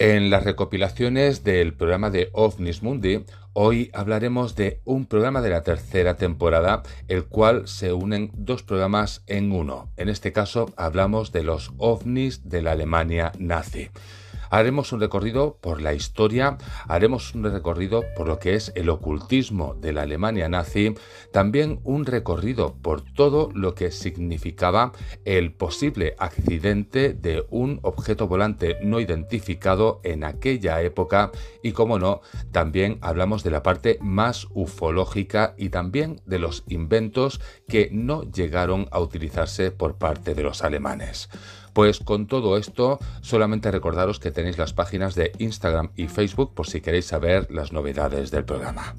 En las recopilaciones del programa de OVNIS Mundi, hoy hablaremos de un programa de la tercera temporada, el cual se unen dos programas en uno. En este caso hablamos de los OVNIs de la Alemania nazi. Haremos un recorrido por la historia, haremos un recorrido por lo que es el ocultismo de la Alemania nazi, también un recorrido por todo lo que significaba el posible accidente de un objeto volante no identificado en aquella época y como no, también hablamos de la parte más ufológica y también de los inventos que no llegaron a utilizarse por parte de los alemanes. Pues con todo esto, solamente recordaros que tenéis las páginas de Instagram y Facebook por si queréis saber las novedades del programa.